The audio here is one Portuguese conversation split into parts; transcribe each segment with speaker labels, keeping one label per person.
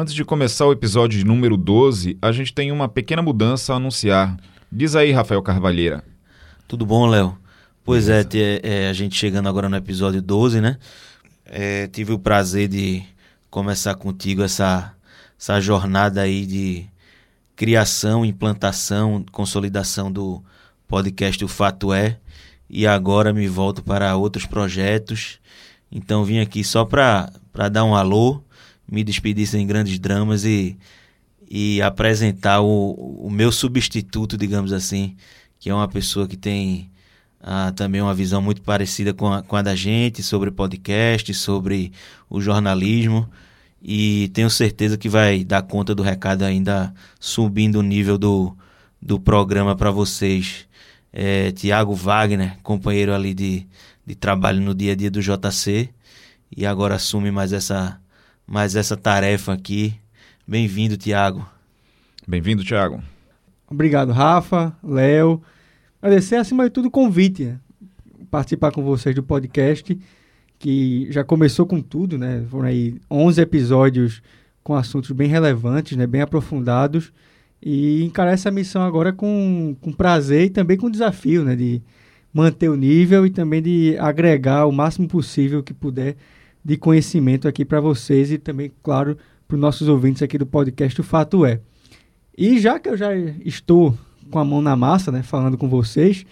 Speaker 1: Antes de começar o episódio número 12, a gente tem uma pequena mudança a anunciar. Diz aí, Rafael Carvalheira.
Speaker 2: Tudo bom, Léo? Pois é, é, a gente chegando agora no episódio 12, né? É, tive o prazer de começar contigo essa, essa jornada aí de criação, implantação, consolidação do podcast O Fato É. E agora me volto para outros projetos. Então vim aqui só para dar um alô, me despedir sem grandes dramas e, e apresentar o, o meu substituto, digamos assim, que é uma pessoa que tem ah, também uma visão muito parecida com a, com a da gente sobre podcast, sobre o jornalismo. E tenho certeza que vai dar conta do recado ainda subindo o nível do, do programa para vocês. É, Tiago Wagner, companheiro ali de, de trabalho no dia a dia do JC, e agora assume mais essa, mais essa tarefa aqui. Bem-vindo, Tiago.
Speaker 1: Bem-vindo, Tiago.
Speaker 3: Obrigado, Rafa, Léo. Agradecer, acima de tudo, o convite, né? participar com vocês do podcast, que já começou com tudo, né? Foram aí 11 episódios com assuntos bem relevantes, né? Bem aprofundados. E encarar essa missão agora com, com prazer e também com desafio, né? De manter o nível e também de agregar o máximo possível que puder de conhecimento aqui para vocês e também, claro, para os nossos ouvintes aqui do podcast O Fato É. E já que eu já estou com a mão na massa, né, falando com vocês,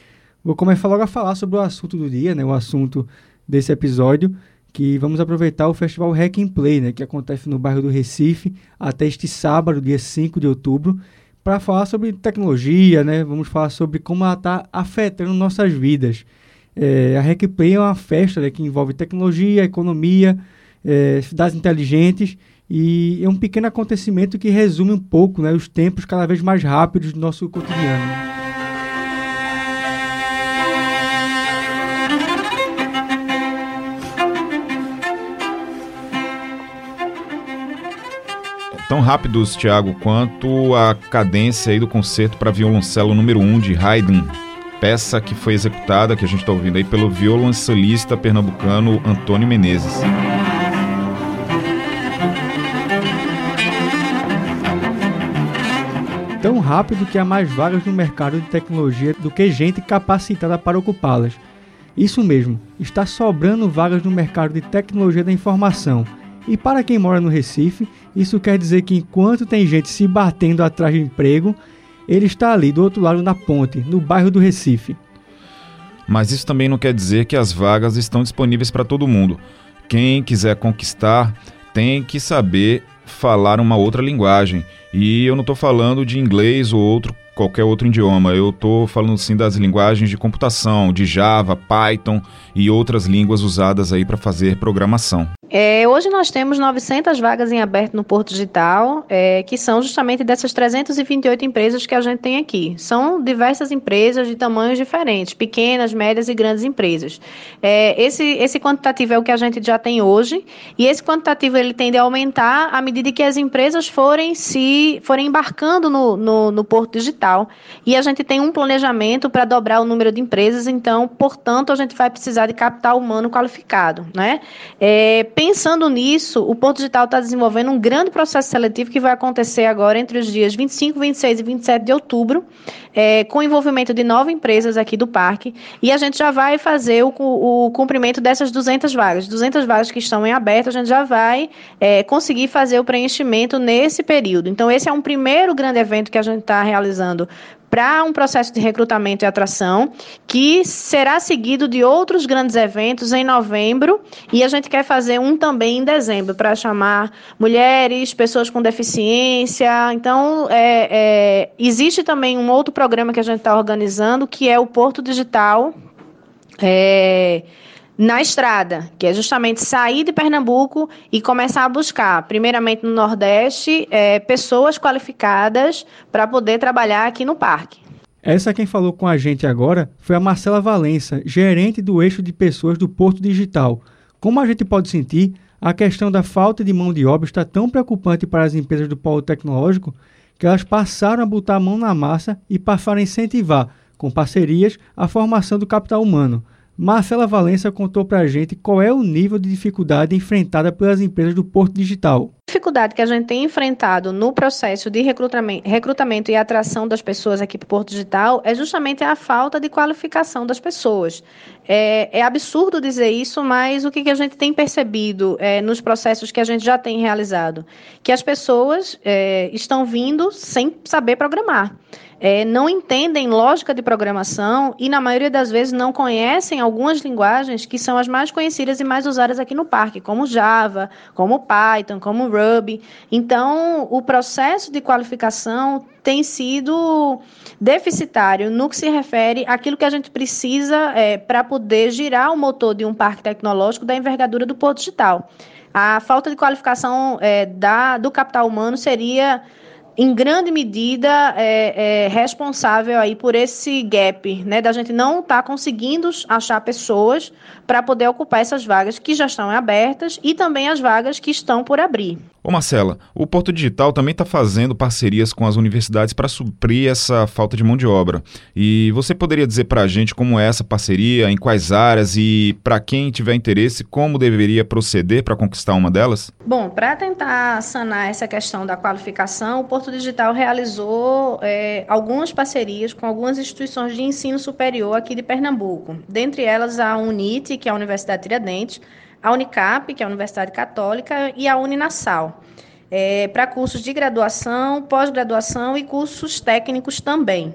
Speaker 3: vou começar logo a falar sobre o assunto do dia, né, o assunto desse episódio, que vamos aproveitar o festival Hack and Play, né, que acontece no bairro do Recife até este sábado, dia 5 de outubro, para falar sobre tecnologia, né, vamos falar sobre como ela está afetando nossas vidas. É, a Hack Play é uma festa né, que envolve tecnologia, economia, é, cidades inteligentes e é um pequeno acontecimento que resume um pouco né, os tempos cada vez mais rápidos do nosso cotidiano.
Speaker 1: Tão rápidos, Tiago, quanto a cadência aí do concerto para violoncelo número 1 um de Haydn, peça que foi executada, que a gente está ouvindo aí, pelo violoncelista pernambucano Antônio Menezes.
Speaker 3: tão rápido que há mais vagas no mercado de tecnologia do que gente capacitada para ocupá-las. Isso mesmo, está sobrando vagas no mercado de tecnologia da informação. E para quem mora no Recife, isso quer dizer que enquanto tem gente se batendo atrás de emprego, ele está ali do outro lado da ponte, no bairro do Recife.
Speaker 1: Mas isso também não quer dizer que as vagas estão disponíveis para todo mundo. Quem quiser conquistar tem que saber falar uma outra linguagem. E eu não estou falando de inglês ou outro qualquer outro idioma. Eu estou falando sim das linguagens de computação, de Java, Python e outras línguas usadas aí para fazer programação.
Speaker 4: É, hoje nós temos 900 vagas em aberto no Porto Digital, é, que são justamente dessas 328 empresas que a gente tem aqui. São diversas empresas de tamanhos diferentes, pequenas, médias e grandes empresas. É, esse, esse quantitativo é o que a gente já tem hoje, e esse quantitativo ele tende a aumentar à medida que as empresas forem se forem embarcando no, no, no Porto Digital. E a gente tem um planejamento para dobrar o número de empresas, então, portanto, a gente vai precisar de capital humano qualificado. Né? É, Pensando nisso, o Porto Digital está desenvolvendo um grande processo seletivo que vai acontecer agora entre os dias 25, 26 e 27 de outubro, é, com envolvimento de nove empresas aqui do parque, e a gente já vai fazer o, o cumprimento dessas 200 vagas. 200 vagas que estão em aberto, a gente já vai é, conseguir fazer o preenchimento nesse período. Então, esse é um primeiro grande evento que a gente está realizando para um processo de recrutamento e atração, que será seguido de outros grandes eventos em novembro, e a gente quer fazer um também em dezembro, para chamar mulheres, pessoas com deficiência. Então, é, é, existe também um outro programa que a gente está organizando, que é o Porto Digital. É, na estrada, que é justamente sair de Pernambuco e começar a buscar, primeiramente no Nordeste, é, pessoas qualificadas para poder trabalhar aqui no parque.
Speaker 3: Essa quem falou com a gente agora foi a Marcela Valença, gerente do eixo de pessoas do Porto Digital. Como a gente pode sentir, a questão da falta de mão de obra está tão preocupante para as empresas do polo tecnológico que elas passaram a botar a mão na massa e passaram a incentivar, com parcerias, a formação do capital humano. Marcela Valença contou para a gente qual é o nível de dificuldade enfrentada pelas empresas do Porto Digital.
Speaker 4: A dificuldade que a gente tem enfrentado no processo de recrutamento, recrutamento e atração das pessoas aqui para o Porto Digital é justamente a falta de qualificação das pessoas. É, é absurdo dizer isso, mas o que, que a gente tem percebido é, nos processos que a gente já tem realizado? Que as pessoas é, estão vindo sem saber programar é, não entendem lógica de programação e, na maioria das vezes, não conhecem algumas linguagens que são as mais conhecidas e mais usadas aqui no parque, como Java, como Python, como Ruby. Então, o processo de qualificação tem sido deficitário no que se refere àquilo que a gente precisa é, para poder girar o motor de um parque tecnológico da envergadura do Porto Digital. A falta de qualificação é, da, do capital humano seria em grande medida é, é, responsável aí por esse gap, né, da gente não estar tá conseguindo achar pessoas para poder ocupar essas vagas que já estão abertas e também as vagas que estão por abrir.
Speaker 1: Ô Marcela, o Porto Digital também está fazendo parcerias com as universidades para suprir essa falta de mão de obra. E você poderia dizer para a gente como é essa parceria, em quais áreas e para quem tiver interesse, como deveria proceder para conquistar uma delas?
Speaker 4: Bom, para tentar sanar essa questão da qualificação, o Porto Digital realizou é, algumas parcerias com algumas instituições de ensino superior aqui de Pernambuco. Dentre elas a UNIT, que é a Universidade Tiradentes, a Unicap, que é a Universidade Católica, e a Uninasal, é, para cursos de graduação, pós-graduação e cursos técnicos também.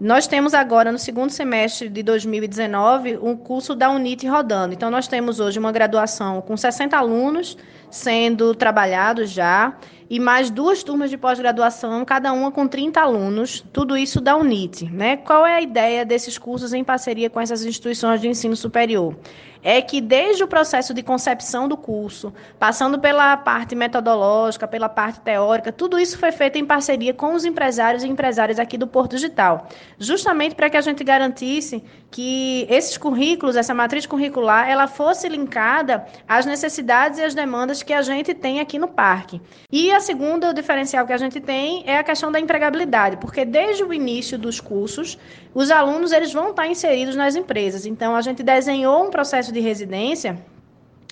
Speaker 4: Nós temos agora, no segundo semestre de 2019, um curso da UNIT rodando. Então, nós temos hoje uma graduação com 60 alunos sendo trabalhados já, e mais duas turmas de pós-graduação, cada uma com 30 alunos, tudo isso da UNIT. Né? Qual é a ideia desses cursos em parceria com essas instituições de ensino superior? É que desde o processo de concepção do curso, passando pela parte metodológica, pela parte teórica, tudo isso foi feito em parceria com os empresários e empresárias aqui do Porto Digital, justamente para que a gente garantisse que esses currículos, essa matriz curricular, ela fosse linkada às necessidades e às demandas que a gente tem aqui no parque. E a segunda diferencial que a gente tem é a questão da empregabilidade, porque desde o início dos cursos, os alunos eles vão estar inseridos nas empresas. Então a gente desenhou um processo processo de residência,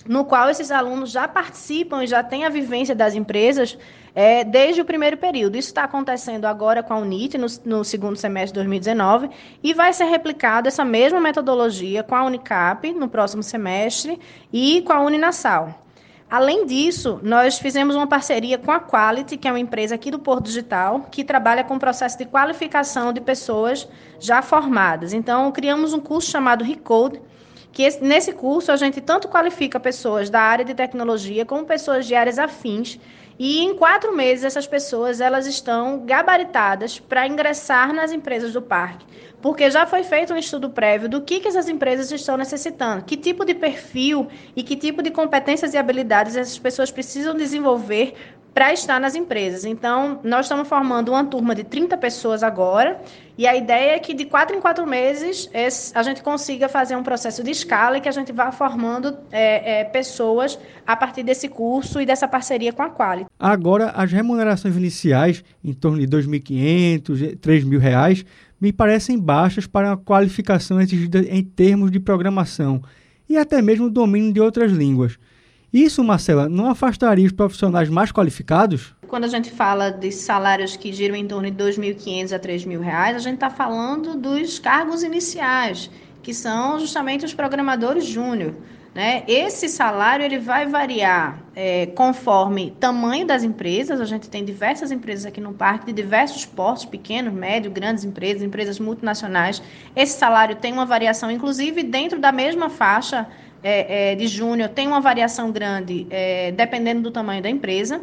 Speaker 4: no qual esses alunos já participam e já têm a vivência das empresas é, desde o primeiro período. Isso está acontecendo agora com a UNIT, no, no, segundo semestre de 2019, e vai ser replicado essa mesma metodologia com a Unicap no próximo semestre e com a Uninasal. Além disso, nós fizemos uma parceria com a Quality, que é uma empresa aqui do Porto Digital, que trabalha com o processo de qualificação de pessoas já formadas. Então, criamos um curso chamado Recode, que esse, nesse curso a gente tanto qualifica pessoas da área de tecnologia como pessoas de áreas afins e em quatro meses essas pessoas elas estão gabaritadas para ingressar nas empresas do parque, porque já foi feito um estudo prévio do que, que essas empresas estão necessitando, que tipo de perfil e que tipo de competências e habilidades essas pessoas precisam desenvolver para estar nas empresas. Então, nós estamos formando uma turma de 30 pessoas agora, e a ideia é que de quatro em quatro meses a gente consiga fazer um processo de escala e que a gente vá formando é, é, pessoas a partir desse curso e dessa parceria com a Quali.
Speaker 3: Agora, as remunerações iniciais, em torno de R$ 2.500, R$ 3.000, me parecem baixas para a qualificação exigida em termos de programação e até mesmo domínio de outras línguas. Isso, Marcela, não afastaria os profissionais mais qualificados?
Speaker 4: Quando a gente fala de salários que giram em torno de R$ 2.500 a R$ 3.000, a gente está falando dos cargos iniciais, que são justamente os programadores júnior. Né? Esse salário ele vai variar é, conforme tamanho das empresas. A gente tem diversas empresas aqui no parque, de diversos portos, pequenos, médios, grandes empresas, empresas multinacionais. Esse salário tem uma variação, inclusive dentro da mesma faixa é, é, de júnior tem uma variação grande é, dependendo do tamanho da empresa.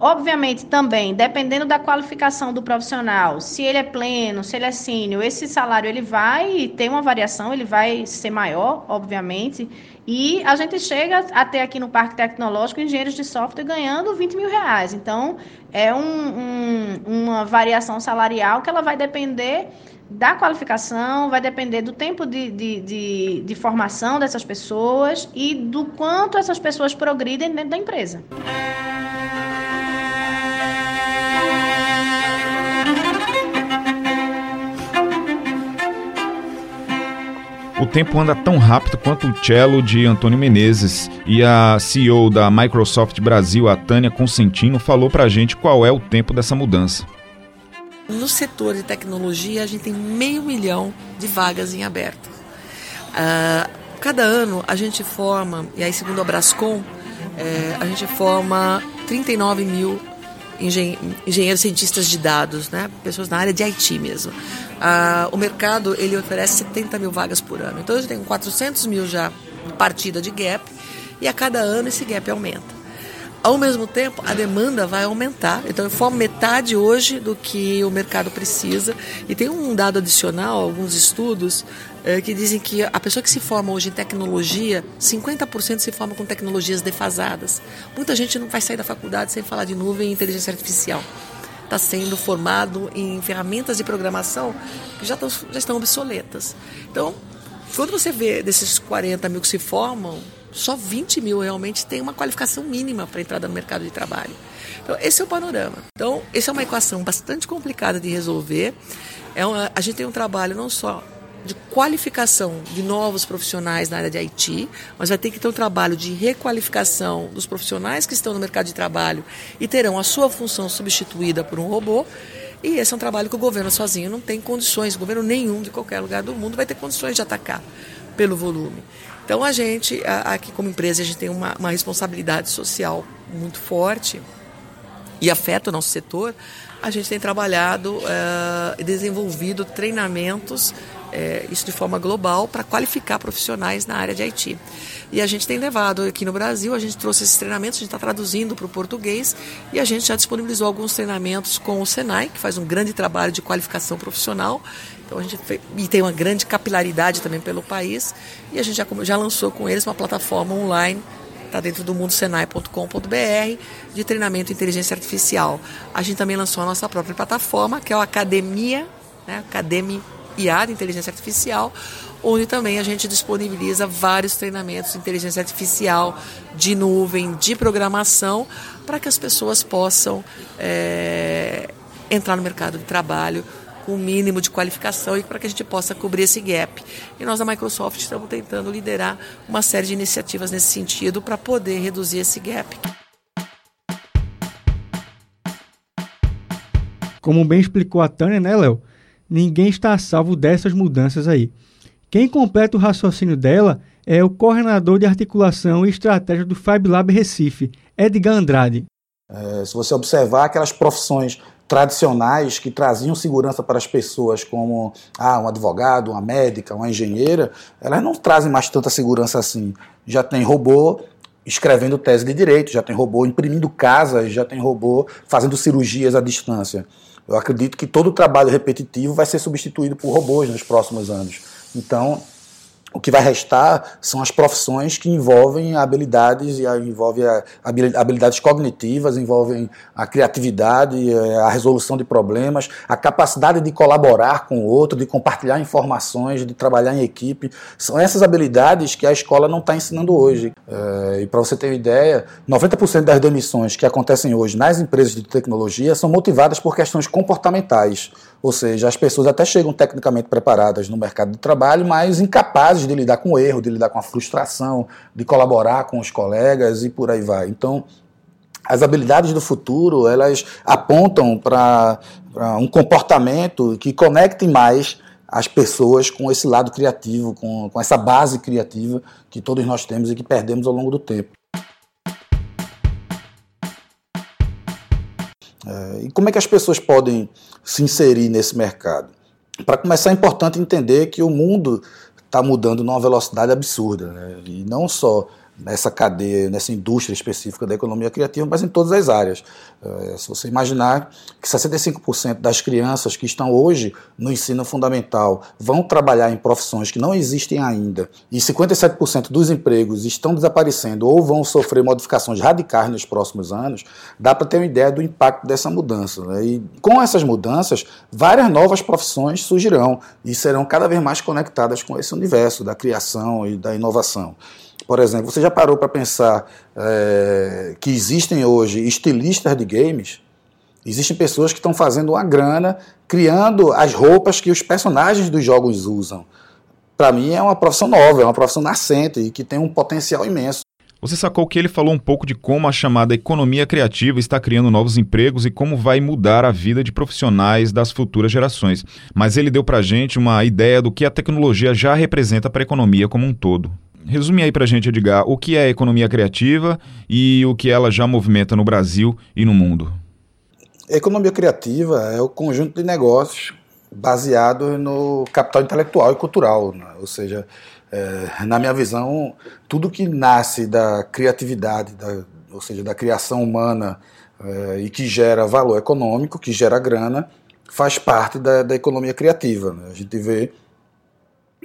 Speaker 4: Obviamente, também, dependendo da qualificação do profissional, se ele é pleno, se ele é sênior, esse salário ele vai ter uma variação, ele vai ser maior, obviamente. E a gente chega até aqui no Parque Tecnológico engenheiros de software ganhando 20 mil reais. Então, é um, um, uma variação salarial que ela vai depender da qualificação, vai depender do tempo de, de, de, de, formação dessas pessoas e do quanto essas pessoas progridem dentro da empresa.
Speaker 1: O tempo anda tão rápido quanto o cello de Antônio Menezes e a CEO da Microsoft Brasil, a Tânia Consentino, falou pra gente qual é o tempo dessa mudança.
Speaker 5: No setor de tecnologia, a gente tem meio milhão de vagas em aberto. Uh, cada ano a gente forma, e aí segundo a Brascom, é, a gente forma 39 mil engen engenheiros cientistas de dados, né? pessoas na área de IT mesmo. Ah, o mercado ele oferece 70 mil vagas por ano. Então gente tem 400 mil já partida de gap e a cada ano esse gap aumenta. Ao mesmo tempo, a demanda vai aumentar. Então, eu formo metade hoje do que o mercado precisa. E tem um dado adicional, alguns estudos, é, que dizem que a pessoa que se forma hoje em tecnologia, 50% se forma com tecnologias defasadas. Muita gente não vai sair da faculdade sem falar de nuvem e inteligência artificial. Está sendo formado em ferramentas de programação que já, estão, já estão obsoletas. Então, quando você vê desses 40 mil que se formam, só 20 mil realmente têm uma qualificação mínima para entrar no mercado de trabalho. Então, esse é o panorama. Então, essa é uma equação bastante complicada de resolver. É uma, a gente tem um trabalho não só de qualificação de novos profissionais na área de IT, mas vai ter que ter um trabalho de requalificação dos profissionais que estão no mercado de trabalho e terão a sua função substituída por um robô. E esse é um trabalho que o governo sozinho não tem condições, governo nenhum de qualquer lugar do mundo vai ter condições de atacar pelo volume. Então a gente, aqui como empresa, a gente tem uma, uma responsabilidade social muito forte e afeta o nosso setor. A gente tem trabalhado eh, e uh, desenvolvido treinamentos é, isso de forma global para qualificar profissionais na área de IT. E a gente tem levado aqui no Brasil, a gente trouxe esses treinamentos, a gente está traduzindo para o português e a gente já disponibilizou alguns treinamentos com o Senai, que faz um grande trabalho de qualificação profissional. Então a gente fez, e tem uma grande capilaridade também pelo país e a gente já, já lançou com eles uma plataforma online está dentro do mundosenai.com.br de treinamento em inteligência artificial. A gente também lançou a nossa própria plataforma, que é o Academia, né, Academy IA de inteligência artificial, onde também a gente disponibiliza vários treinamentos de inteligência artificial, de nuvem, de programação, para que as pessoas possam é, entrar no mercado de trabalho o mínimo de qualificação e para que a gente possa cobrir esse gap. E nós da Microsoft estamos tentando liderar uma série de iniciativas nesse sentido para poder reduzir esse gap.
Speaker 3: Como bem explicou a Tânia, né, Léo? ninguém está salvo dessas mudanças aí. Quem completa o raciocínio dela é o coordenador de articulação e estratégia do FabLab Recife, Edgar Andrade.
Speaker 6: É, se você observar aquelas profissões tradicionais que traziam segurança para as pessoas, como ah, um advogado, uma médica, uma engenheira, elas não trazem mais tanta segurança assim. Já tem robô escrevendo tese de direito, já tem robô imprimindo casas, já tem robô fazendo cirurgias à distância. Eu acredito que todo o trabalho repetitivo vai ser substituído por robôs nos próximos anos. Então, o que vai restar são as profissões que envolvem habilidades e envolvem habilidades cognitivas, envolvem a criatividade, eh, a resolução de problemas, a capacidade de colaborar com o outro, de compartilhar informações, de trabalhar em equipe. São essas habilidades que a escola não está ensinando hoje. É, e para você ter uma ideia, 90% das demissões que acontecem hoje nas empresas de tecnologia são motivadas por questões comportamentais. Ou seja, as pessoas até chegam tecnicamente preparadas no mercado de trabalho, mas incapazes de lidar com o erro, de lidar com a frustração, de colaborar com os colegas e por aí vai. Então, as habilidades do futuro, elas apontam para um comportamento que conecte mais as pessoas com esse lado criativo, com, com essa base criativa que todos nós temos e que perdemos ao longo do tempo. É, e como é que as pessoas podem se inserir nesse mercado? Para começar, é importante entender que o mundo está mudando numa velocidade absurda. Né? E não só nessa cadeia, nessa indústria específica da economia criativa, mas em todas as áreas. É, se você imaginar que 65% das crianças que estão hoje no ensino fundamental vão trabalhar em profissões que não existem ainda, e 57% dos empregos estão desaparecendo ou vão sofrer modificações radicais nos próximos anos, dá para ter uma ideia do impacto dessa mudança. Né? E com essas mudanças, várias novas profissões surgirão e serão cada vez mais conectadas com esse universo da criação e da inovação. Por exemplo, você já parou para pensar é, que existem hoje estilistas de games? Existem pessoas que estão fazendo uma grana criando as roupas que os personagens dos jogos usam. para mim é uma profissão nova, é uma profissão nascente e que tem um potencial imenso.
Speaker 1: Você sacou que ele falou um pouco de como a chamada economia criativa está criando novos empregos e como vai mudar a vida de profissionais das futuras gerações. Mas ele deu para gente uma ideia do que a tecnologia já representa para a economia como um todo. Resume aí para a gente, Edgar, o que é a economia criativa e o que ela já movimenta no Brasil e no mundo.
Speaker 6: Economia criativa é o conjunto de negócios baseado no capital intelectual e cultural, né? ou seja, é, na minha visão, tudo que nasce da criatividade, da, ou seja, da criação humana é, e que gera valor econômico, que gera grana, faz parte da, da economia criativa. Né? A gente vê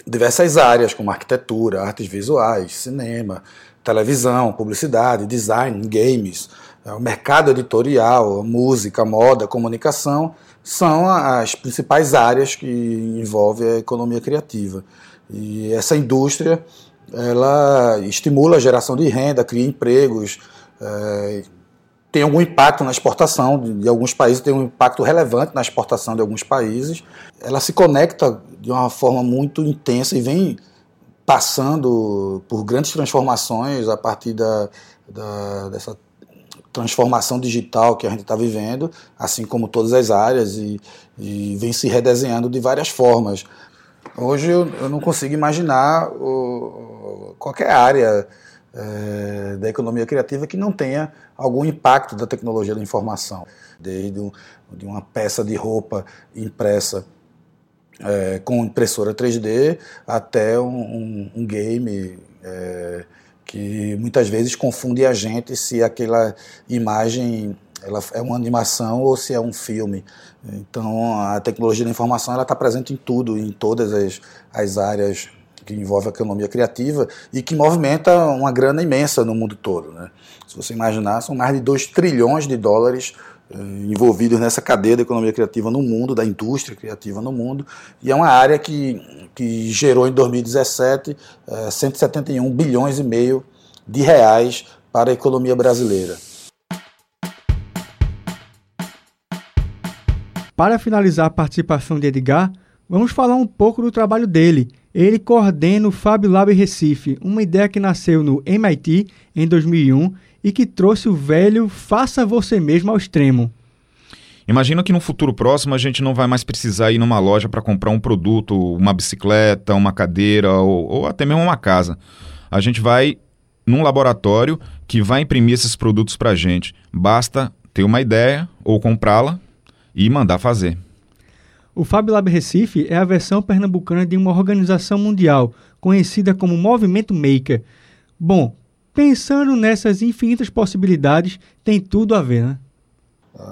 Speaker 6: diversas áreas, como arquitetura, artes visuais, cinema, televisão, publicidade, design, games, é, o mercado editorial, música, moda, comunicação, são as principais áreas que envolvem a economia criativa. E essa indústria ela estimula a geração de renda, cria empregos, é, tem algum impacto na exportação de, de, alguns países, tem um impacto relevante na exportação de alguns países. Ela se conecta de uma forma muito intensa e vem passando por grandes transformações a partir da, da dessa transformação digital que a gente está vivendo, assim como todas as áreas, e, e vem se redesenhando de várias formas. Hoje eu, eu não consigo imaginar o, qualquer área é, da economia criativa que não tenha algum impacto da tecnologia da informação, desde um, de uma peça de roupa impressa é, com impressora 3D até um, um, game é, que muitas vezes confunde a gente se aquela imagem ela é uma animação ou se é um filme. Então, a tecnologia da informação ela está presente em tudo, em todas as, as áreas que envolvem a economia criativa e que movimenta uma grana imensa no mundo todo. Né? Se você imaginar, são mais de 2 trilhões de dólares eh, envolvidos nessa cadeia da economia criativa no mundo, da indústria criativa no mundo, e é uma área que, que gerou em 2017 eh, 171 bilhões e meio de reais para a economia brasileira.
Speaker 3: Para finalizar a participação de Edgar, vamos falar um pouco do trabalho dele. Ele coordena o Fab Lab Recife, uma ideia que nasceu no MIT em 2001 e que trouxe o velho faça você mesmo ao extremo.
Speaker 1: Imagina que no futuro próximo a gente não vai mais precisar ir numa loja para comprar um produto, uma bicicleta, uma cadeira ou, ou até mesmo uma casa. A gente vai num laboratório que vai imprimir esses produtos para a gente. Basta ter uma ideia ou comprá-la e mandar fazer.
Speaker 3: O Fab Lab Recife é a versão pernambucana de uma organização mundial conhecida como Movimento Maker. Bom, pensando nessas infinitas possibilidades, tem tudo a ver, né?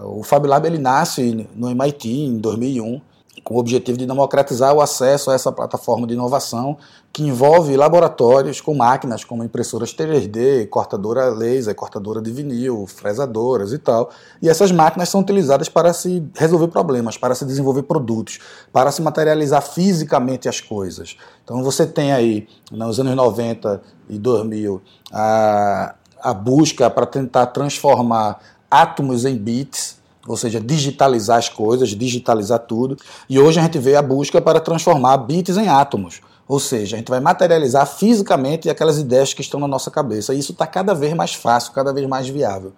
Speaker 6: O Fab Lab ele nasce no MIT em 2001 com o objetivo de democratizar o acesso a essa plataforma de inovação que envolve laboratórios com máquinas como impressoras 3D, cortadora laser, cortadora de vinil, fresadoras e tal. E essas máquinas são utilizadas para se resolver problemas, para se desenvolver produtos, para se materializar fisicamente as coisas. Então você tem aí, nos anos 90 e 2000, a, a busca para tentar transformar átomos em bits, ou seja, digitalizar as coisas, digitalizar tudo. E hoje a gente vê a busca para transformar bits em átomos. Ou seja, a gente vai materializar fisicamente aquelas ideias que estão na nossa cabeça. E isso está cada vez mais fácil, cada vez mais viável.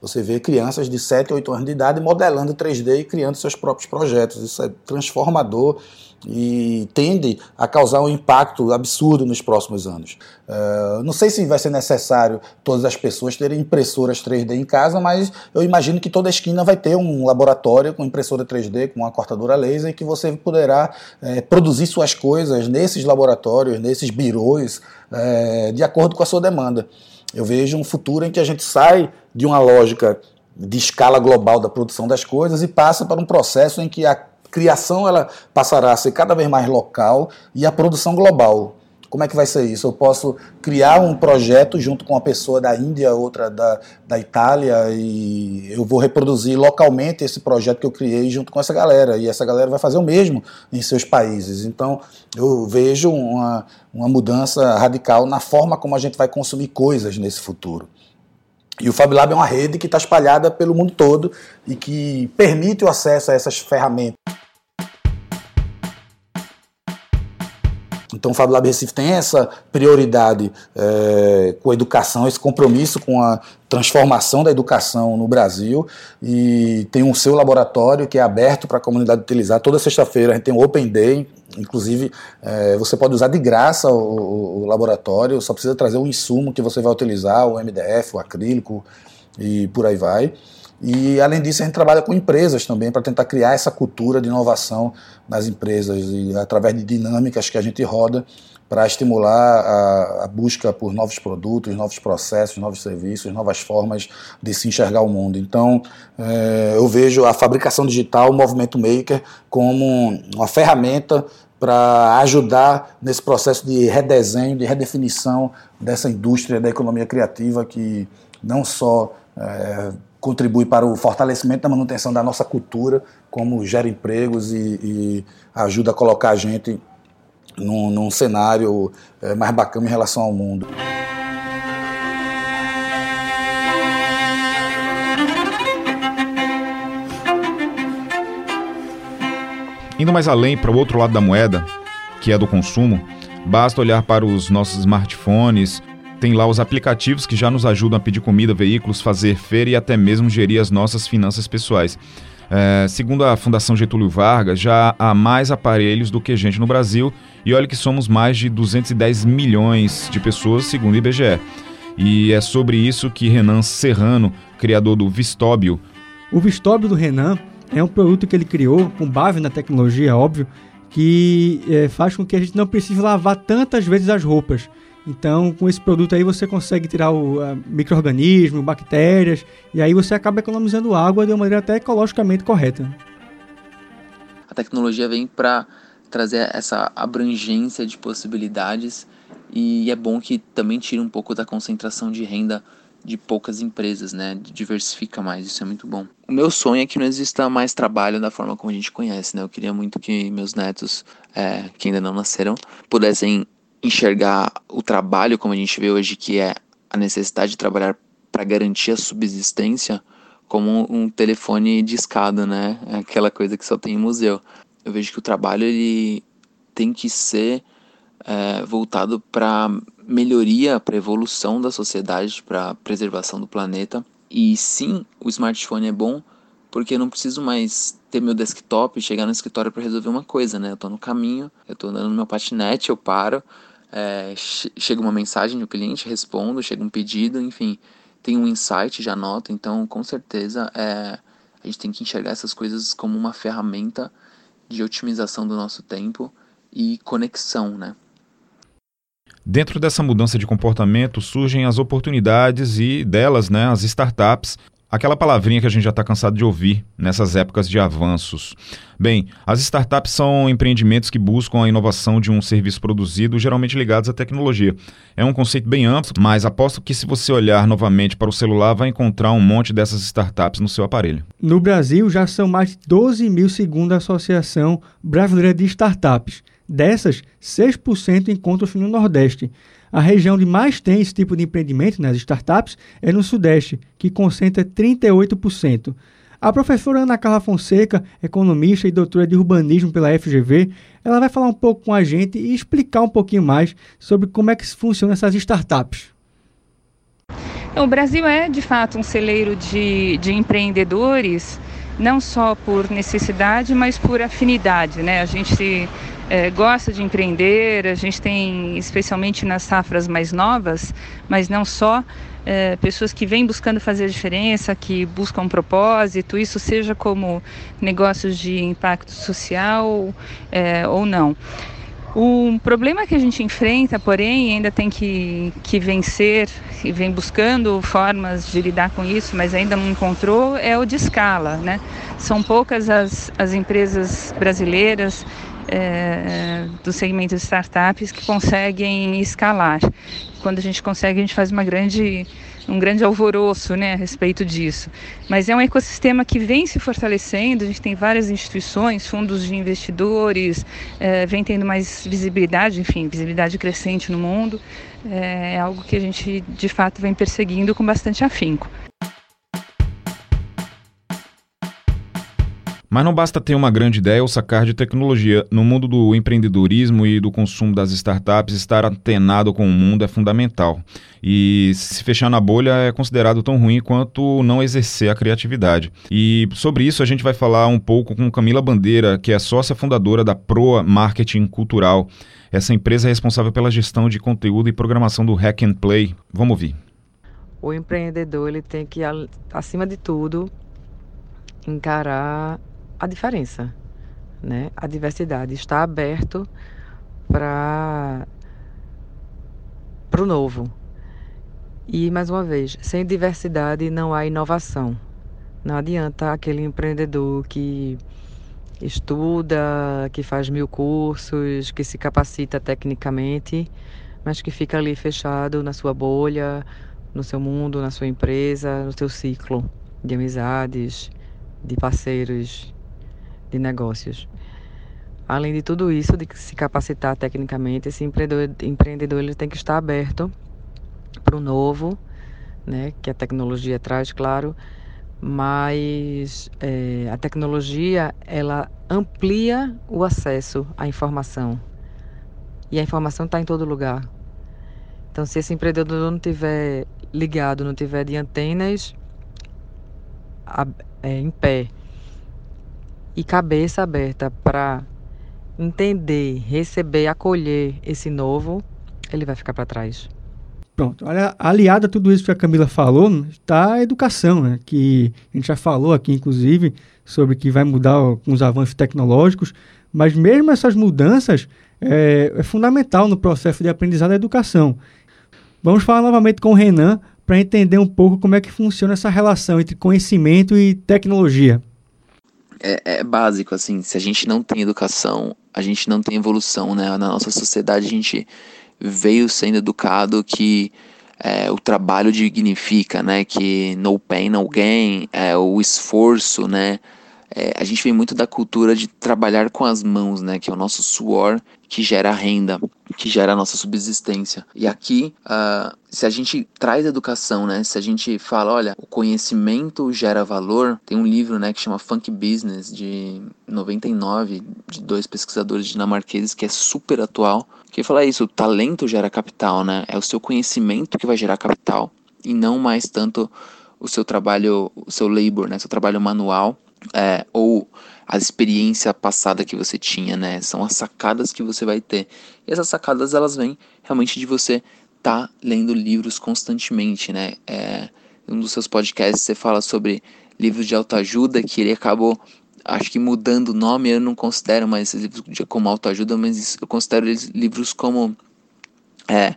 Speaker 6: Você vê crianças de 7, 8 anos de idade modelando 3D e criando seus próprios projetos. Isso é transformador e tende a causar um impacto absurdo nos próximos anos. Uh, não sei se vai ser necessário todas as pessoas terem impressoras 3D em casa, mas eu imagino que toda esquina vai ter um laboratório com impressora 3D, com uma cortadora laser, que você poderá é, produzir suas coisas nesses laboratórios, nesses birôs, é, de acordo com a sua demanda. Eu vejo um futuro em que a gente sai de uma lógica de escala global da produção das coisas e passa para um processo em que a criação ela passará a ser cada vez mais local e a produção global. Como é que vai ser isso? Eu posso criar um projeto junto com uma pessoa da Índia, outra da, da Itália, e eu vou reproduzir localmente esse projeto que eu criei junto com essa galera. E essa galera vai fazer o mesmo em seus países. Então, eu vejo uma, uma mudança radical na forma como a gente vai consumir coisas nesse futuro. E o FabLab é uma rede que está espalhada pelo mundo todo e que permite o acesso a essas ferramentas. Então o Fab Lab Recife tem essa prioridade é, com a educação, esse compromisso com a transformação da educação no Brasil e tem um seu laboratório que é aberto para a comunidade utilizar. Toda sexta-feira a gente tem um Open Day, inclusive é, você pode usar de graça o, o, laboratório, só precisa trazer o insumo que você vai utilizar, o MDF, o acrílico e por aí vai. E além disso, a gente trabalha com empresas também para tentar criar essa cultura de inovação nas empresas e através de dinâmicas que a gente roda para estimular a, a, busca por novos produtos, novos processos, novos serviços, novas formas de se enxergar o mundo. Então, é, eu vejo a fabricação digital, o movimento maker, como uma ferramenta para ajudar nesse processo de redesenho, de redefinição dessa indústria da economia criativa que não só é, contribui para o fortalecimento da manutenção da nossa cultura, como gera empregos e, e ajuda a colocar a gente num, num cenário é, mais bacana em relação ao mundo.
Speaker 1: Indo mais além para o outro lado da moeda, que é do consumo, basta olhar para os nossos smartphones. Tem lá os aplicativos que já nos ajudam a pedir comida, veículos, fazer feira e até mesmo gerir as nossas finanças pessoais. É, segundo a Fundação Getúlio Vargas, já há mais aparelhos do que gente no Brasil e olha que somos mais de 210 milhões de pessoas, segundo o IBGE. E é sobre isso que Renan Serrano, criador do Vistóbio.
Speaker 3: O Vistóbio do Renan é um produto que ele criou com base na tecnologia, óbvio, que é, faz com que a gente não precise lavar tantas vezes as roupas. Então, com esse produto aí você consegue tirar o microorganismo, bactérias, e aí você acaba economizando água de uma maneira até ecologicamente correta.
Speaker 7: A tecnologia vem para trazer essa abrangência de possibilidades e é bom que também tira um pouco da concentração de renda de poucas empresas, né? Diversifica mais, isso é muito bom. O meu sonho é que não exista mais trabalho da forma como a gente conhece, né? Eu queria muito que meus netos, é, que ainda não nasceram, pudessem enxergar o trabalho como a gente vê hoje, que é a necessidade de trabalhar para garantir a subsistência, como um telefone de escada, né? É aquela coisa que só tem em museu. Eu vejo que o trabalho ele tem que ser é, voltado para melhoria, para evolução da sociedade, para preservação do planeta. E sim, o smartphone é bom porque eu não preciso mais ter meu desktop e chegar no escritório para resolver uma coisa, né? Eu estou no caminho, eu estou andando no meu patinete, eu paro, é, chega uma mensagem do cliente, respondo, chega um pedido, enfim, tem um insight, já anoto. Então, com certeza, é, a gente tem que enxergar essas coisas como uma ferramenta de otimização do nosso tempo e conexão, né?
Speaker 1: Dentro dessa mudança de comportamento surgem as oportunidades e delas, né, as startups, aquela palavrinha que a gente já está cansado de ouvir nessas épocas de avanços. Bem, as startups são empreendimentos que buscam a inovação de um serviço produzido, geralmente ligados à tecnologia. É um conceito bem amplo, mas aposto que se você olhar novamente para o celular, vai encontrar um monte dessas startups no seu aparelho.
Speaker 3: No Brasil, já são mais de 12 mil, segundo a Associação Brasileira de Startups. Dessas, 6% encontram-se no Nordeste. A região onde mais tem esse tipo de empreendimento nas startups é no Sudeste, que concentra 38%. A professora Ana Carla Fonseca, economista e doutora de urbanismo pela FGV, ela vai falar um pouco com a gente e explicar um pouquinho mais sobre como é que funcionam essas startups.
Speaker 8: O Brasil é, de fato, um celeiro de, de empreendedores, não só por necessidade, mas por afinidade. Né? A gente é, gosta de empreender, a gente tem, especialmente nas safras mais novas, mas não só, é, pessoas que vêm buscando fazer a diferença, que buscam um propósito, isso seja como negócios de impacto social é, ou não. O problema que a gente enfrenta, porém, ainda tem que, que vencer e vem buscando formas de lidar com isso, mas ainda não encontrou, é o de escala. Né? São poucas as, as empresas brasileiras é, do segmento de startups que conseguem escalar. Quando a gente consegue, a gente faz uma grande, um grande alvoroço né, a respeito disso. Mas é um ecossistema que vem se fortalecendo, a gente tem várias instituições, fundos de investidores, é, vem tendo mais visibilidade, enfim, visibilidade crescente no mundo. É, é algo que a gente, de fato, vem perseguindo com bastante afinco.
Speaker 1: Mas não basta ter uma grande ideia ou sacar de tecnologia. No mundo do empreendedorismo e do consumo das startups, estar antenado com o mundo é fundamental. E se fechar na bolha é considerado tão ruim quanto não exercer a criatividade. E sobre isso a gente vai falar um pouco com Camila Bandeira, que é sócia fundadora da Proa Marketing Cultural. Essa empresa é responsável pela gestão de conteúdo e programação do Hack and Play. Vamos ouvir.
Speaker 9: O empreendedor ele tem que, acima de tudo, encarar a diferença, né? A diversidade está aberto para para o novo. E mais uma vez, sem diversidade não há inovação. Não adianta aquele empreendedor que estuda, que faz mil cursos, que se capacita tecnicamente, mas que fica ali fechado na sua bolha, no seu mundo, na sua empresa, no seu ciclo de amizades, de parceiros, de negócios. Além de tudo isso, de se capacitar tecnicamente, esse empreendedor, empreendedor ele tem que estar aberto para o novo, né, que a tecnologia traz, claro, mas é, a tecnologia ela amplia o acesso à informação e a informação está em todo lugar. Então, se esse empreendedor não tiver ligado, não tiver de antenas é, em pé e cabeça aberta para entender, receber, acolher esse novo, ele vai ficar para trás.
Speaker 3: Pronto, olha, aliado a tudo isso que a Camila falou, está a educação, né? que a gente já falou aqui, inclusive, sobre que vai mudar com os avanços tecnológicos, mas mesmo essas mudanças é, é fundamental no processo de aprendizado da educação. Vamos falar novamente com o Renan para entender um pouco como é que funciona essa relação entre conhecimento e tecnologia
Speaker 7: é, é, básico, assim, se a gente não tem educação, a gente não tem evolução, né? Na nossa sociedade a gente veio sendo educado que é, o trabalho dignifica, né? Que no pain, no gain, é, o esforço, né? É, a gente vem muito da cultura de trabalhar com as mãos, né? Que é o nosso suor que gera renda, que gera a nossa subsistência. E aqui, uh, se a gente traz educação, né? Se a gente fala, olha, o conhecimento gera valor, tem um livro, né, que chama Funk Business de 99 de dois pesquisadores dinamarqueses que é super atual. Que fala isso, o talento gera capital, né? É o seu conhecimento que vai gerar capital e não mais tanto o seu trabalho, o seu labor, né? Seu trabalho manual é, ou a experiência passada que você tinha, né? São as sacadas que você vai ter. E essas sacadas elas vêm realmente de você estar tá lendo livros constantemente, né? É, um dos seus podcasts você fala sobre livros de autoajuda que ele acabou acho que mudando o nome, eu não considero mais esses livros como autoajuda, mas eu considero eles livros como é,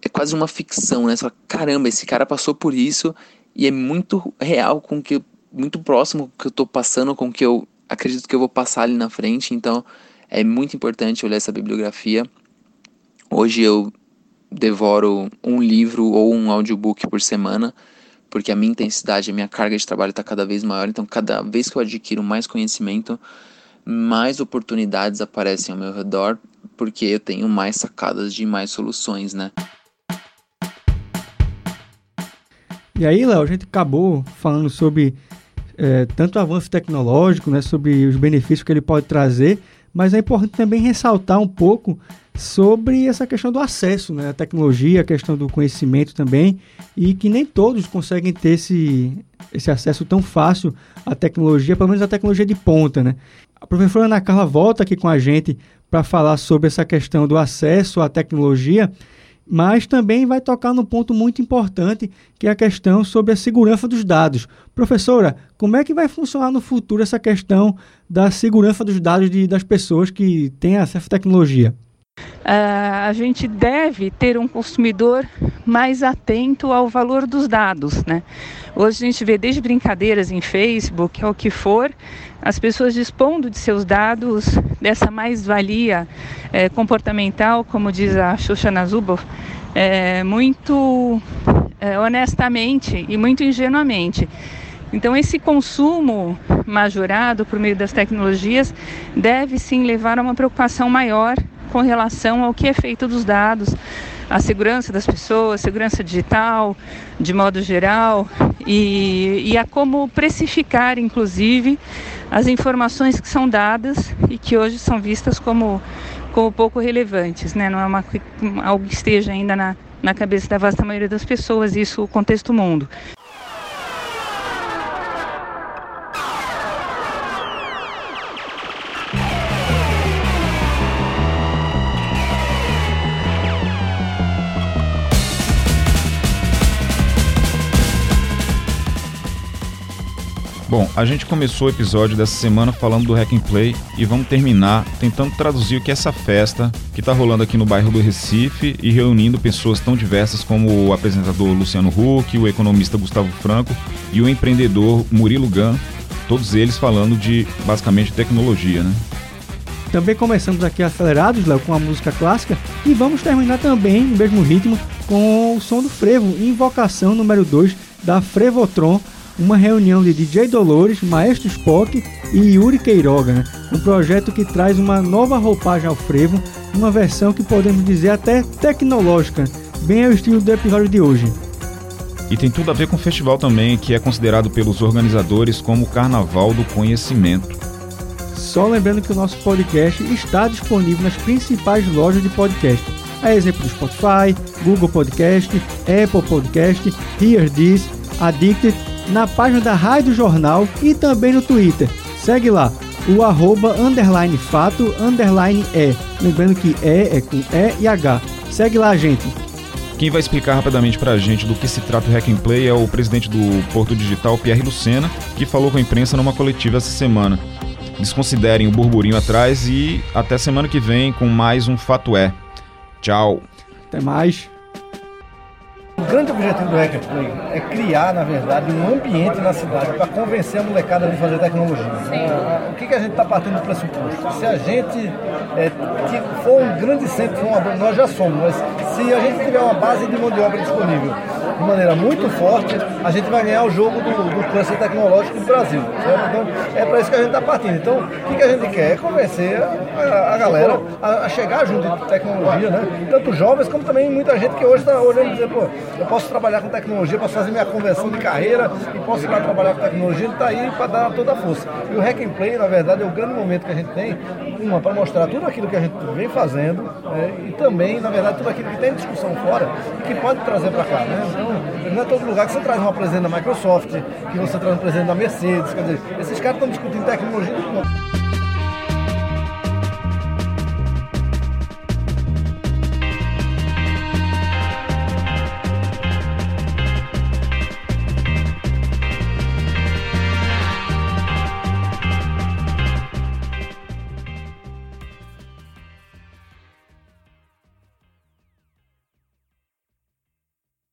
Speaker 7: é quase uma ficção, né? Só caramba, esse cara passou por isso e é muito real com que muito próximo que eu estou passando com que eu acredito que eu vou passar ali na frente, então é muito importante olhar essa bibliografia. Hoje eu devoro um livro ou um audiobook por semana, porque a minha intensidade, a minha carga de trabalho está cada vez maior, então cada vez que eu adquiro mais conhecimento, mais oportunidades aparecem ao meu redor, porque eu tenho mais sacadas de mais soluções, né?
Speaker 3: E aí, Léo, a gente acabou falando sobre é, tanto avanço tecnológico, né, sobre os benefícios que ele pode trazer, mas é importante também ressaltar um pouco sobre essa questão do acesso né, à tecnologia, a questão do conhecimento também, e que nem todos conseguem ter esse, esse acesso tão fácil à tecnologia, pelo menos a tecnologia de ponta. Né? A professora Ana Carla volta aqui com a gente para falar sobre essa questão do acesso à tecnologia mas também vai tocar no ponto muito importante, que é a questão sobre a segurança dos dados. Professora, como é que vai funcionar no futuro essa questão da segurança dos dados de, das pessoas que têm acesso à tecnologia?
Speaker 8: Uh, a gente deve ter um consumidor mais atento ao valor dos dados, né? Hoje a gente vê desde brincadeiras em Facebook, ao que for, as pessoas dispondo de seus dados, dessa mais-valia é, comportamental, como diz a Shoshana Zuboff, é, muito é, honestamente e muito ingenuamente. Então, esse consumo majorado por meio das tecnologias deve sim levar a uma preocupação maior com relação ao que é feito dos dados, a segurança das pessoas, segurança digital, de modo geral, e, e a como precificar, inclusive, as informações que são dadas e que hoje são vistas como, como pouco relevantes, né? Não é uma, algo que esteja ainda na, na cabeça da vasta maioria das pessoas, isso o contexto mundo.
Speaker 1: Bom, a gente começou o episódio dessa semana falando do Hack and Play e vamos terminar tentando traduzir o que é essa festa que está rolando aqui no bairro do Recife e reunindo pessoas tão diversas como o apresentador Luciano Huck, o economista Gustavo Franco e o empreendedor Murilo Gan, todos eles falando de basicamente tecnologia, né?
Speaker 3: Também começamos aqui acelerados, Léo, com a música clássica e vamos terminar também no mesmo ritmo com o som do frevo, invocação número 2 da Frevotron uma reunião de DJ Dolores, Maestro Spock e Yuri Queiroga, né? um projeto que traz uma nova roupagem ao frevo, uma versão que podemos dizer até tecnológica, bem ao estilo do episódio de hoje.
Speaker 1: E tem tudo a ver com o festival também, que é considerado pelos organizadores como o Carnaval do Conhecimento.
Speaker 3: Só lembrando que o nosso podcast está disponível nas principais lojas de podcast. A exemplo do Spotify, Google Podcast, Apple Podcast, Hear This, Addicted na página da Rádio Jornal e também no Twitter. Segue lá, o arroba underline fato underline é. Lembrando que é é com E e H. Segue lá, gente.
Speaker 1: Quem vai explicar rapidamente para a gente do que se trata o Hack and Play é o presidente do Porto Digital, Pierre Lucena, que falou com a imprensa numa coletiva essa semana. Desconsiderem o burburinho atrás e até semana que vem com mais um Fato É. Tchau.
Speaker 3: Até mais.
Speaker 10: O grande objetivo do Hackerplay é criar, na verdade, um ambiente na cidade para convencer a molecada de fazer tecnologia. O que, que a gente está partindo do pressuposto? Se a gente é, for um grande centro, nós já somos, mas se a gente tiver uma base de mão de obra disponível de maneira muito forte, a gente vai ganhar o jogo do, do cluster tecnológico do Brasil. Certo? Então, é para isso que a gente está partindo. Então, o que, a gente quer? É convencer a, a galera a, a, chegar junto de tecnologia, né? Tanto jovens como também muita gente que hoje está olhando e dizer, pô, eu posso trabalhar com tecnologia, posso fazer minha conversão de carreira e posso ir lá trabalhar com tecnologia, ele está aí para dar toda a força. E o Hack and Play, na verdade, é o grande momento que a gente tem, uma, para mostrar tudo aquilo que a gente vem fazendo né? e também, na verdade, tudo aquilo que tem discussão fora e que pode trazer para cá, né? Então, não é todo lugar que você traz uma presença da Microsoft, que você traz um presença da Mercedes, quer dizer, esses caras estão discutindo tecnologia.